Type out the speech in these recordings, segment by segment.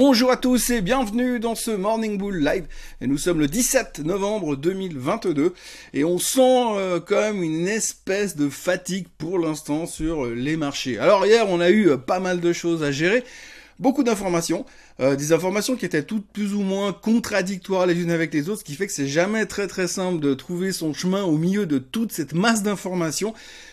Bonjour à tous et bienvenue dans ce Morning Bull Live. Nous sommes le 17 novembre 2022 et on sent euh, quand même une espèce de fatigue pour l'instant sur euh, les marchés. Alors hier on a eu euh, pas mal de choses à gérer beaucoup d'informations, des informations qui étaient toutes plus ou moins contradictoires les unes avec les autres, ce qui fait que c'est jamais très très simple de trouver son chemin au milieu de toute cette masse d'informations.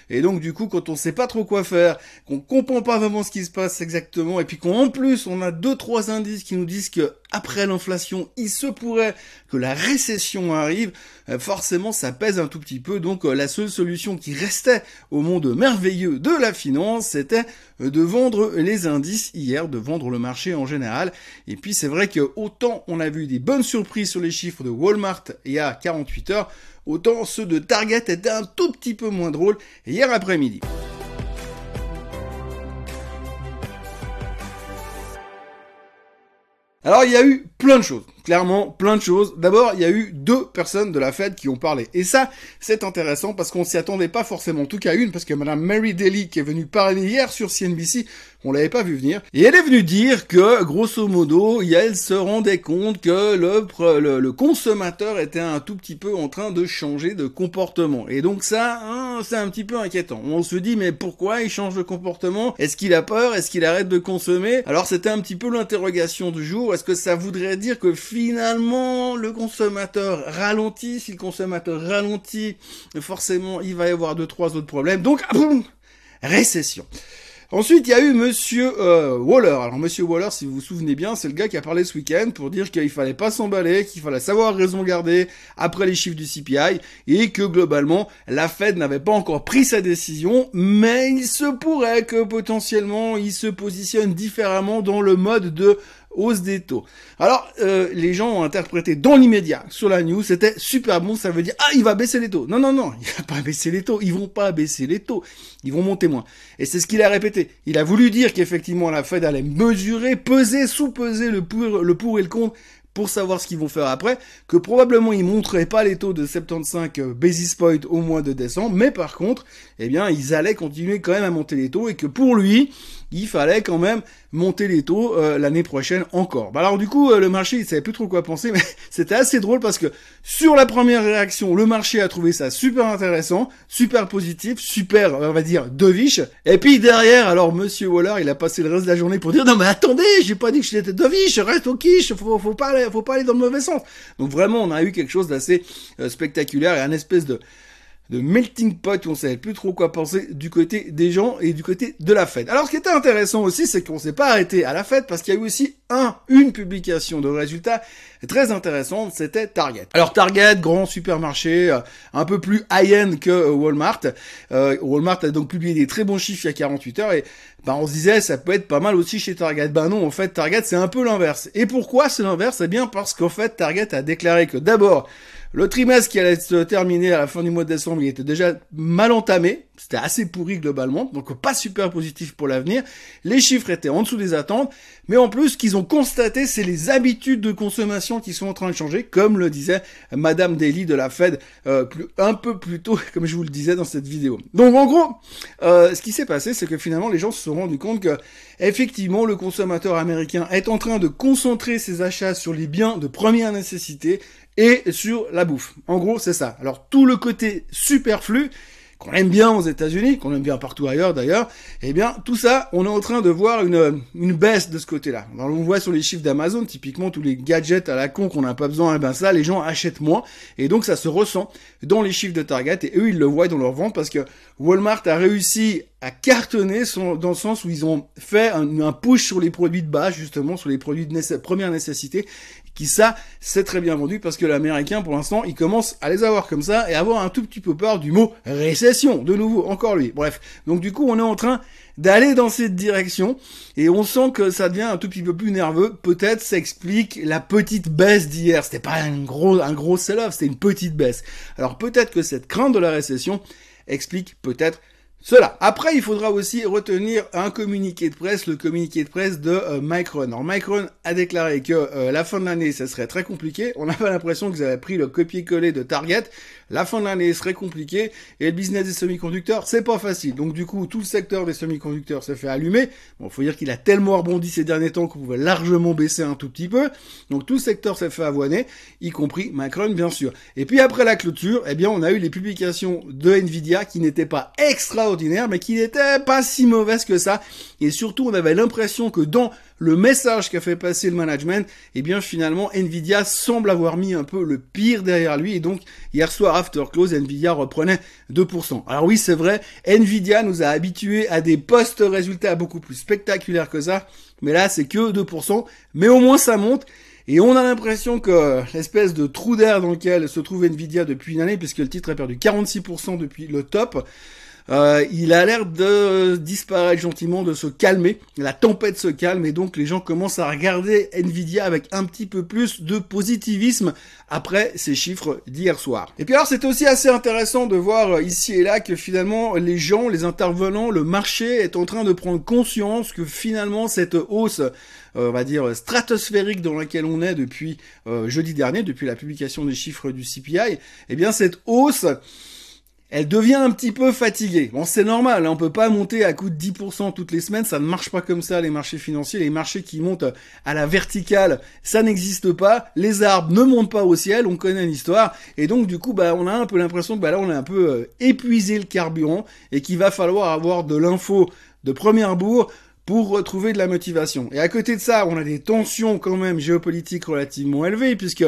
Et donc du coup, quand on sait pas trop quoi faire, qu'on comprend pas vraiment ce qui se passe exactement, et puis qu'en plus on a deux trois indices qui nous disent que après l'inflation, il se pourrait que la récession arrive, euh, forcément ça pèse un tout petit peu. Donc euh, la seule solution qui restait au monde merveilleux de la finance, c'était euh, de vendre les indices hier, de vendre le marché en général. Et puis c'est vrai que autant on a vu des bonnes surprises sur les chiffres de Walmart il y a 48 heures, autant ceux de Target étaient un tout petit peu moins drôles hier après-midi. Alors il y a eu plein de choses clairement plein de choses. D'abord, il y a eu deux personnes de la Fed qui ont parlé. Et ça, c'est intéressant parce qu'on s'y attendait pas forcément. En tout cas, une, parce que Madame Mary Daly, qui est venue parler hier sur CNBC, on l'avait pas vu venir. Et elle est venue dire que, grosso modo, elle se rendait compte que le, le, consommateur était un tout petit peu en train de changer de comportement. Et donc ça, hein, c'est un petit peu inquiétant. On se dit, mais pourquoi il change de comportement? Est-ce qu'il a peur? Est-ce qu'il arrête de consommer? Alors c'était un petit peu l'interrogation du jour. Est-ce que ça voudrait dire que finalement le consommateur ralentit. Si le consommateur ralentit, forcément il va y avoir deux trois autres problèmes. Donc boum, récession. Ensuite, il y a eu Monsieur euh, Waller. Alors Monsieur Waller, si vous vous souvenez bien, c'est le gars qui a parlé ce week-end pour dire qu'il fallait pas s'emballer, qu'il fallait savoir raison garder après les chiffres du CPI et que globalement la Fed n'avait pas encore pris sa décision, mais il se pourrait que potentiellement il se positionne différemment dans le mode de hausse des taux. Alors, euh, les gens ont interprété dans l'immédiat sur la news, c'était super bon, ça veut dire ah il va baisser les taux. Non non non, il va pas baisser les taux, ils vont pas baisser les taux, ils vont monter moins. Et c'est ce qu'il a répété. Il a voulu dire qu'effectivement la Fed allait mesurer, peser, sous-peser le pour, le pour et le contre pour savoir ce qu'ils vont faire après, que probablement ils montreraient pas les taux de 75 euh, basis point au mois de décembre, mais par contre, eh bien, ils allaient continuer quand même à monter les taux et que pour lui, il fallait quand même monter les taux euh, l'année prochaine encore. Bah alors du coup, euh, le marché, il savait plus trop quoi penser, mais c'était assez drôle parce que sur la première réaction, le marché a trouvé ça super intéressant, super positif, super, on va dire, deviche. Et puis derrière, alors Monsieur Waller, il a passé le reste de la journée pour dire non mais attendez, j'ai pas dit que j'étais deviche, reste au quiche, faut, faut pas aller, faut pas aller dans le mauvais sens. Donc vraiment, on a eu quelque chose d'assez euh, spectaculaire et un espèce de de melting pot où on savait plus trop quoi penser du côté des gens et du côté de la fête. Alors ce qui était intéressant aussi, c'est qu'on s'est pas arrêté à la fête parce qu'il y a eu aussi un, une publication de résultats très intéressante, c'était Target. Alors Target, grand supermarché, euh, un peu plus high-end que euh, Walmart. Euh, Walmart a donc publié des très bons chiffres il y a 48 heures et ben, on se disait ça peut être pas mal aussi chez Target. Ben non, en fait Target c'est un peu l'inverse. Et pourquoi c'est l'inverse? Eh bien parce qu'en fait Target a déclaré que d'abord le trimestre qui allait se terminer à la fin du mois de décembre, il était déjà mal entamé. C'était assez pourri globalement, donc pas super positif pour l'avenir. Les chiffres étaient en dessous des attentes, mais en plus, ce qu'ils ont constaté, c'est les habitudes de consommation qui sont en train de changer, comme le disait Madame Daly de la Fed euh, un peu plus tôt, comme je vous le disais dans cette vidéo. Donc en gros, euh, ce qui s'est passé, c'est que finalement, les gens se sont rendus compte que effectivement, le consommateur américain est en train de concentrer ses achats sur les biens de première nécessité et sur la bouffe. En gros, c'est ça. Alors tout le côté superflu qu'on aime bien aux États-Unis, qu'on aime bien partout ailleurs d'ailleurs, eh bien tout ça, on est en train de voir une, une baisse de ce côté-là. On voit sur les chiffres d'Amazon, typiquement tous les gadgets à la con qu'on n'a pas besoin, eh ben ça, les gens achètent moins, et donc ça se ressent dans les chiffres de Target, et eux ils le voient dans leur vente parce que Walmart a réussi à cartonner dans le sens où ils ont fait un, un, push sur les produits de base, justement, sur les produits de première nécessité, qui ça, c'est très bien vendu parce que l'américain, pour l'instant, il commence à les avoir comme ça et avoir un tout petit peu peur du mot récession. De nouveau, encore lui. Bref. Donc du coup, on est en train d'aller dans cette direction et on sent que ça devient un tout petit peu plus nerveux. Peut-être ça explique la petite baisse d'hier. C'était pas un gros, un gros sell-off, c'était une petite baisse. Alors peut-être que cette crainte de la récession explique peut-être cela. Après, il faudra aussi retenir un communiqué de presse, le communiqué de presse de euh, Micron. Alors Micron a déclaré que euh, la fin de l'année, ça serait très compliqué. On avait l'impression qu'ils avaient pris le copier-coller de Target. La fin de l'année serait compliquée et le business des semi-conducteurs, c'est pas facile. Donc du coup, tout le secteur des semi-conducteurs s'est fait allumer. Bon, faut dire qu'il a tellement rebondi ces derniers temps qu'on pouvait largement baisser un tout petit peu. Donc tout le secteur s'est fait avoiner, y compris Macron bien sûr. Et puis après la clôture, eh bien on a eu les publications de Nvidia qui n'étaient pas extraordinaires, mais qui n'étaient pas si mauvaises que ça. Et surtout, on avait l'impression que dans le message qu'a fait passer le management, eh bien finalement Nvidia semble avoir mis un peu le pire derrière lui et donc hier soir after close Nvidia reprenait 2%. Alors oui c'est vrai, Nvidia nous a habitués à des postes résultats beaucoup plus spectaculaires que ça, mais là c'est que 2%, mais au moins ça monte. Et on a l'impression que l'espèce de trou d'air dans lequel se trouve Nvidia depuis une année, puisque le titre a perdu 46% depuis le top, euh, il a l'air de disparaître gentiment, de se calmer. La tempête se calme et donc les gens commencent à regarder Nvidia avec un petit peu plus de positivisme après ces chiffres d'hier soir. Et puis alors c'est aussi assez intéressant de voir ici et là que finalement les gens, les intervenants, le marché est en train de prendre conscience que finalement cette hausse euh, on va dire stratosphérique dans laquelle on est depuis euh, jeudi dernier, depuis la publication des chiffres du CPI, eh bien cette hausse elle devient un petit peu fatiguée. Bon, c'est normal, hein, on peut pas monter à coup de 10% toutes les semaines, ça ne marche pas comme ça les marchés financiers, les marchés qui montent à la verticale, ça n'existe pas, les arbres ne montent pas au ciel, on connaît l'histoire, et donc du coup, bah, on a un peu l'impression que bah, là, on a un peu euh, épuisé le carburant, et qu'il va falloir avoir de l'info de première bourre pour retrouver de la motivation. Et à côté de ça, on a des tensions quand même géopolitiques relativement élevées, puisque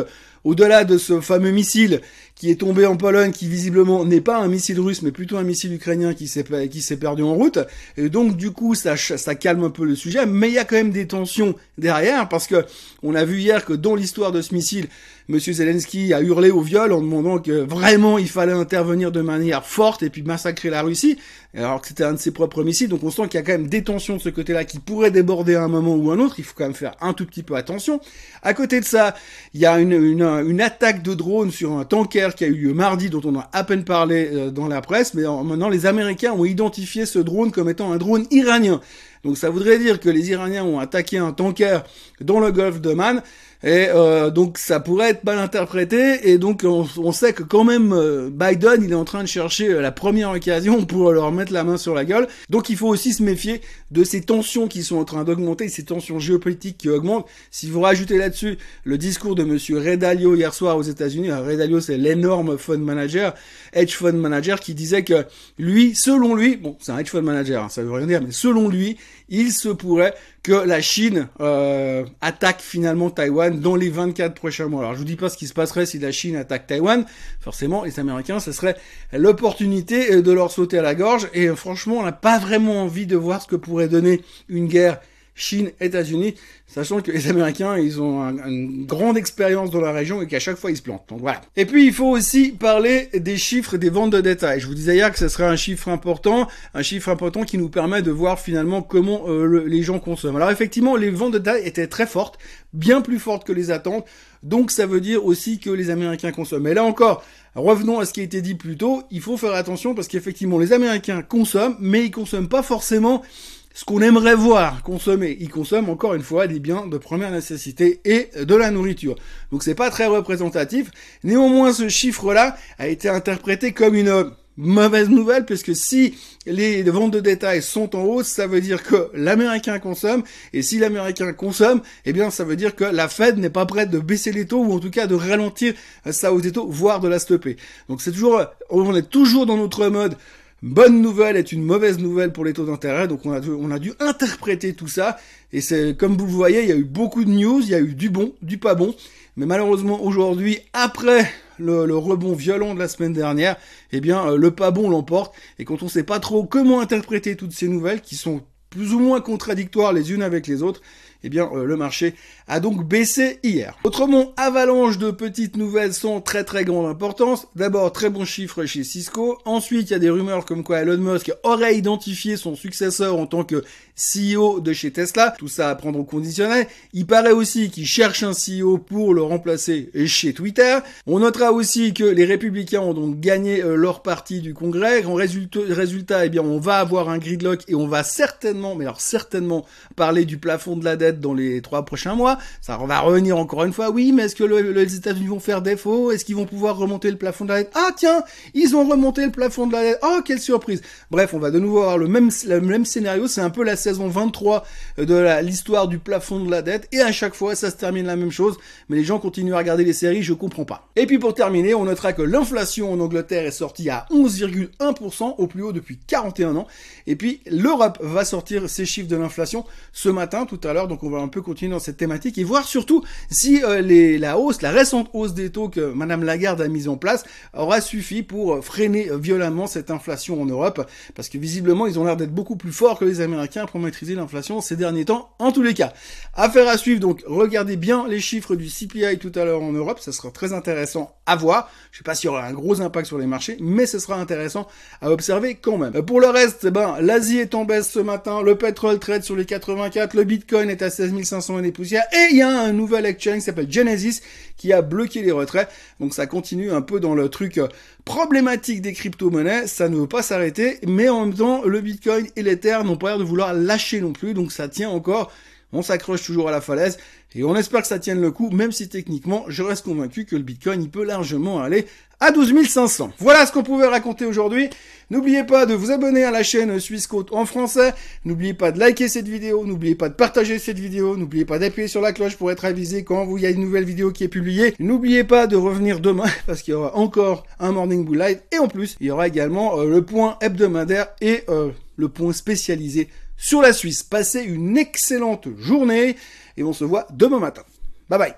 au-delà de ce fameux missile qui est tombé en Pologne, qui visiblement n'est pas un missile russe, mais plutôt un missile ukrainien qui s'est perdu en route. Et donc du coup, ça calme un peu le sujet, mais il y a quand même des tensions derrière parce que on a vu hier que dans l'histoire de ce missile, Monsieur Zelensky a hurlé au viol en demandant que vraiment il fallait intervenir de manière forte et puis massacrer la Russie, alors que c'était un de ses propres missiles. Donc on sent qu'il y a quand même des tensions de ce côté-là qui pourraient déborder à un moment ou un autre. Il faut quand même faire un tout petit peu attention. À côté de ça, il y a une, une, une attaque de drone sur un tanker qui a eu lieu mardi, dont on a à peine parlé euh, dans la presse, mais maintenant les Américains ont identifié ce drone comme étant un drone iranien. Donc ça voudrait dire que les Iraniens ont attaqué un tanker dans le golfe de Man et euh, donc ça pourrait être mal interprété. Et donc on, sait que quand même euh, Biden, il est en train de chercher euh, la première occasion pour leur mettre la main sur la gueule. Donc il faut aussi se méfier de ces tensions qui sont en train d'augmenter, ces tensions géopolitiques qui augmentent. Si vous rajoutez là-dessus le discours de Monsieur Redalio hier soir aux États-Unis, Redalio c'est l'énorme fund manager, hedge fund manager, qui disait que lui, selon lui, bon c'est un hedge fund manager, hein, ça veut rien dire, mais selon lui, il se pourrait que la Chine euh, attaque finalement Taïwan dans les 24 prochains mois. Alors je vous dis pas ce qui se passerait si la Chine attaque Taïwan. Forcément, les Américains, ce serait l'opportunité de leur sauter à la gorge. Et franchement, on n'a pas vraiment envie de voir ce que pourrait donner une guerre Chine, États-Unis, sachant que les Américains, ils ont une grande expérience dans la région et qu'à chaque fois ils se plantent. Donc voilà. Et puis il faut aussi parler des chiffres des ventes de détail. Je vous disais hier que ce serait un chiffre important, un chiffre important qui nous permet de voir finalement comment euh, les gens consomment. Alors effectivement, les ventes de détail étaient très fortes, bien plus fortes que les attentes. Donc ça veut dire aussi que les Américains consomment. Mais là encore, revenons à ce qui a été dit plus tôt, il faut faire attention parce qu'effectivement les Américains consomment, mais ils consomment pas forcément ce qu'on aimerait voir consommer. Ils consomment encore une fois des biens de première nécessité et de la nourriture. Donc c'est pas très représentatif. Néanmoins, ce chiffre-là a été interprété comme une mauvaise nouvelle puisque si les ventes de détail sont en hausse, ça veut dire que l'américain consomme et si l'américain consomme, eh bien ça veut dire que la Fed n'est pas prête de baisser les taux ou en tout cas de ralentir sa hausse des taux, voire de la stopper. Donc c'est toujours on est toujours dans notre mode bonne nouvelle est une mauvaise nouvelle pour les taux d'intérêt. Donc on a, dû, interpréter tout ça. Et c'est comme vous le voyez, il y a eu beaucoup de news, il y a eu du bon, du pas bon. Mais malheureusement aujourd'hui, après le, rebond violent de la semaine dernière, eh bien euh, le pas bon l'emporte. Et quand on sait pas trop comment interpréter toutes ces nouvelles qui sont plus ou moins contradictoires les unes avec les autres, eh bien euh, le marché a donc baissé hier. Autrement, avalanche de petites nouvelles sont très très grande importance. D'abord, très bon chiffre chez Cisco. Ensuite, il y a des rumeurs comme quoi Elon Musk aurait identifié son successeur en tant que CEO de chez Tesla. Tout ça à prendre au conditionnel. Il paraît aussi qu'il cherche un CEO pour le remplacer chez Twitter. On notera aussi que les républicains ont donc gagné euh, leur partie du Congrès. En résultat, eh bien, on va avoir un gridlock et on va certainement, mais alors certainement, parler du plafond de la dette dans les trois prochains mois. Ça va revenir encore une fois. Oui, mais est-ce que les États-Unis vont faire défaut? Est-ce qu'ils vont pouvoir remonter le plafond de la dette? Ah tiens, ils ont remonté le plafond de la dette. Oh, quelle surprise Bref, on va de nouveau avoir le même, le même scénario. C'est un peu la saison 23 de l'histoire du plafond de la dette. Et à chaque fois, ça se termine la même chose. Mais les gens continuent à regarder les séries, je comprends pas. Et puis pour terminer, on notera que l'inflation en Angleterre est sortie à 11,1% au plus haut depuis 41 ans. Et puis l'Europe va sortir ses chiffres de l'inflation ce matin, tout à l'heure. Donc on va un peu continuer dans cette thématique et voir surtout si euh, les, la hausse, la récente hausse des taux que Madame Lagarde a mise en place aura suffi pour freiner violemment cette inflation en Europe. Parce que visiblement, ils ont l'air d'être beaucoup plus forts que les Américains pour maîtriser l'inflation ces derniers temps. En tous les cas, affaire à suivre. Donc regardez bien les chiffres du CPI tout à l'heure en Europe. Ça sera très intéressant à voir. Je sais pas s'il y aura un gros impact sur les marchés, mais ce sera intéressant à observer quand même. Pour le reste, ben, l'Asie est en baisse ce matin, le pétrole trade sur les 84, le Bitcoin est à 16 500 et des et il y a un nouvel exchange qui s'appelle Genesis qui a bloqué les retraits. Donc ça continue un peu dans le truc euh, problématique des crypto-monnaies, ça ne veut pas s'arrêter, mais en même temps, le Bitcoin et l'Ether n'ont pas l'air de vouloir lâcher non plus, donc ça tient encore. On s'accroche toujours à la falaise et on espère que ça tienne le coup, même si techniquement, je reste convaincu que le Bitcoin, il peut largement aller à 12 500. Voilà ce qu'on pouvait raconter aujourd'hui. N'oubliez pas de vous abonner à la chaîne Suisse Côte en français. N'oubliez pas de liker cette vidéo. N'oubliez pas de partager cette vidéo. N'oubliez pas d'appuyer sur la cloche pour être avisé quand vous y a une nouvelle vidéo qui est publiée. N'oubliez pas de revenir demain parce qu'il y aura encore un Morning Bull Light. Et en plus, il y aura également euh, le point hebdomadaire et euh, le point spécialisé sur la Suisse. Passez une excellente journée et on se voit demain matin. Bye bye